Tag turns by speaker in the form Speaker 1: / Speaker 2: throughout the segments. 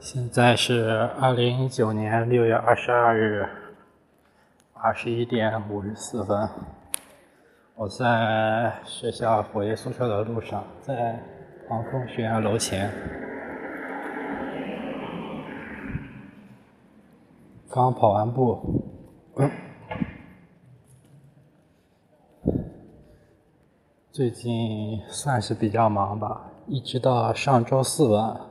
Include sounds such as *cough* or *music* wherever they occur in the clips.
Speaker 1: 现在是二零一九年六月二十二日二十一点五十四分，我在学校回宿舍的路上，在航空学院楼前，刚跑完步，最近算是比较忙吧，一直到上周四吧。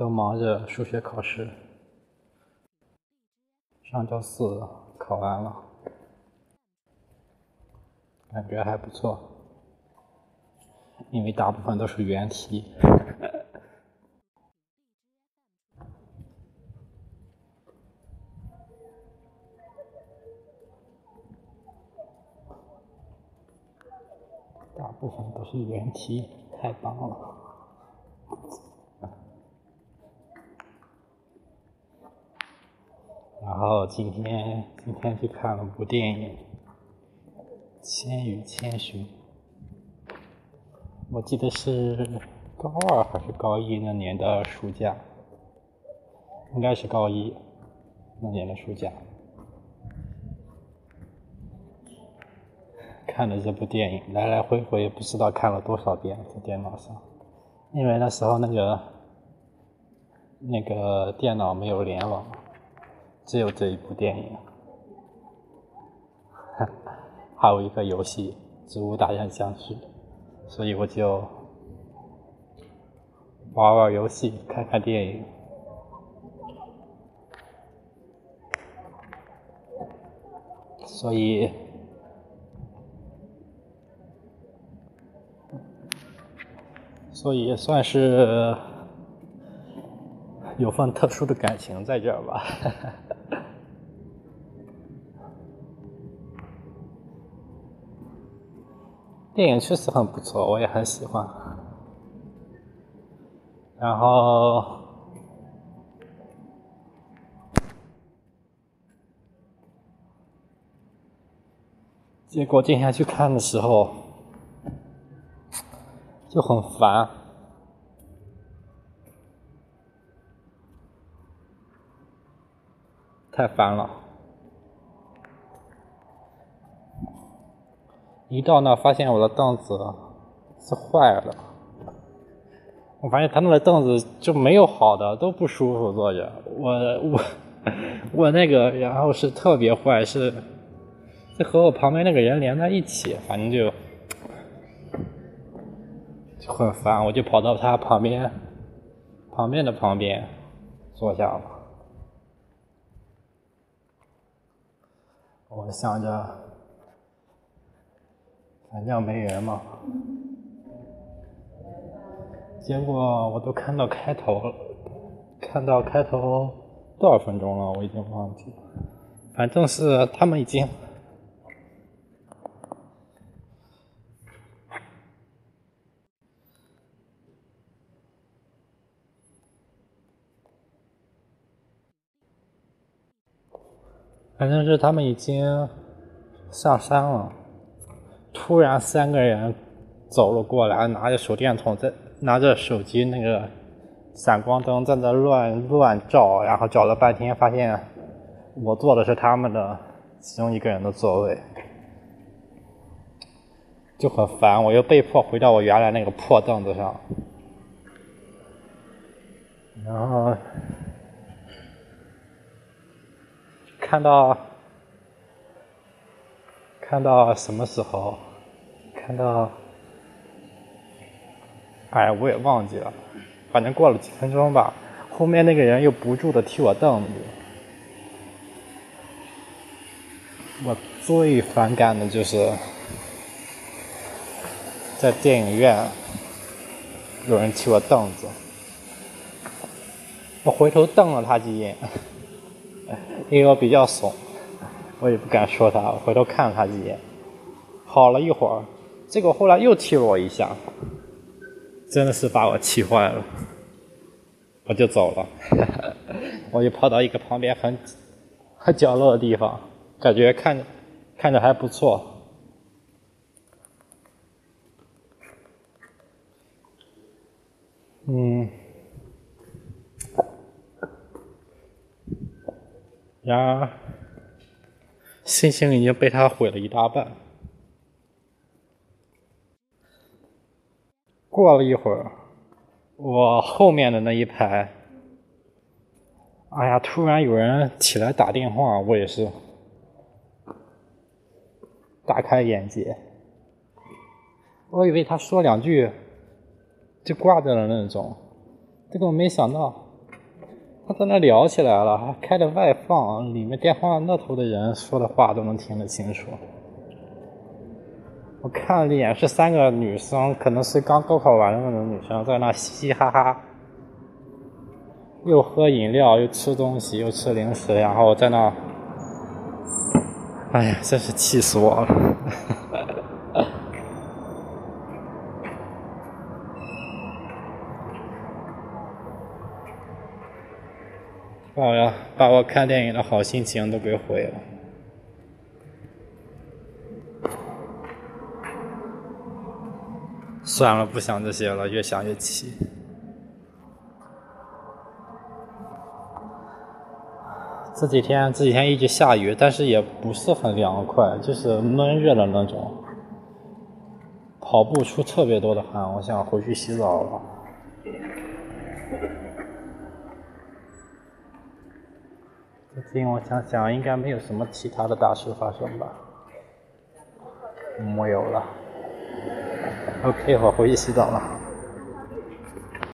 Speaker 1: 都忙着数学考试，上周四考完了，感觉还不错，因为大部分都是原题。大部分都是原题，太棒了。然后今天今天去看了部电影《千与千寻》，我记得是高二还是高一那年的暑假，应该是高一那年的暑假。看的这部电影，来来回回不知道看了多少遍在电脑上，因为那时候那个那个电脑没有联网。只有这一部电影，*laughs* 还有一个游戏《植物大战僵尸》，所以我就玩玩游戏，看看电影。所以，所以也算是有份特殊的感情在这儿吧。电影确实很不错，我也很喜欢。然后，结果今天去看的时候就很烦，太烦了。一到那，发现我的凳子是坏了。我发现他那个凳子就没有好的，都不舒服坐着。我我 *laughs* 我那个，然后是特别坏，是是和我旁边那个人连在一起，反正就就很烦。我就跑到他旁边旁边的旁边坐下了。我想着。反正没人嘛，结果我都看到开头了，看到开头多少分钟了，我已经忘记了。反正是他们已经，反正是他们已经上山了。突然，三个人走了过来，拿着手电筒在拿着手机那个闪光灯在那乱乱照，然后找了半天，发现我坐的是他们的其中一个人的座位，就很烦。我又被迫回到我原来那个破凳子上，然后看到。看到什么时候？看到，哎，我也忘记了。反正过了几分钟吧，后面那个人又不住的踢我凳子。我最反感的就是在电影院有人踢我凳子。我回头瞪了他几眼，因为我比较怂。我也不敢说他，我回头看了他几眼，好了一会儿，结果后来又踢了我一下。真的是把我气坏了。我就走了。*laughs* 我就跑到一个旁边很很角落的地方。感觉看着看着还不错。嗯。然而星星已经被他毁了一大半。过了一会儿，我后面的那一排，哎呀，突然有人起来打电话，我也是大开眼界。我以为他说两句就挂掉了那种，结果没想到。他在那聊起来了，还开着外放，里面电话那头的人说的话都能听得清楚。我看了一眼，是三个女生，可能是刚高考完的那种女生，在那嘻嘻哈哈，又喝饮料，又吃东西，又吃零食，然后在那，哎呀，真是气死我了！*laughs* 把我把我看电影的好心情都给毁了。算了，不想这些了，越想越气。这几天这几天一直下雨，但是也不是很凉快，就是闷热的那种。跑步出特别多的汗，我想回去洗澡了。最近我想想，应该没有什么其他的大事发生吧？没有了。OK，我回去洗澡了。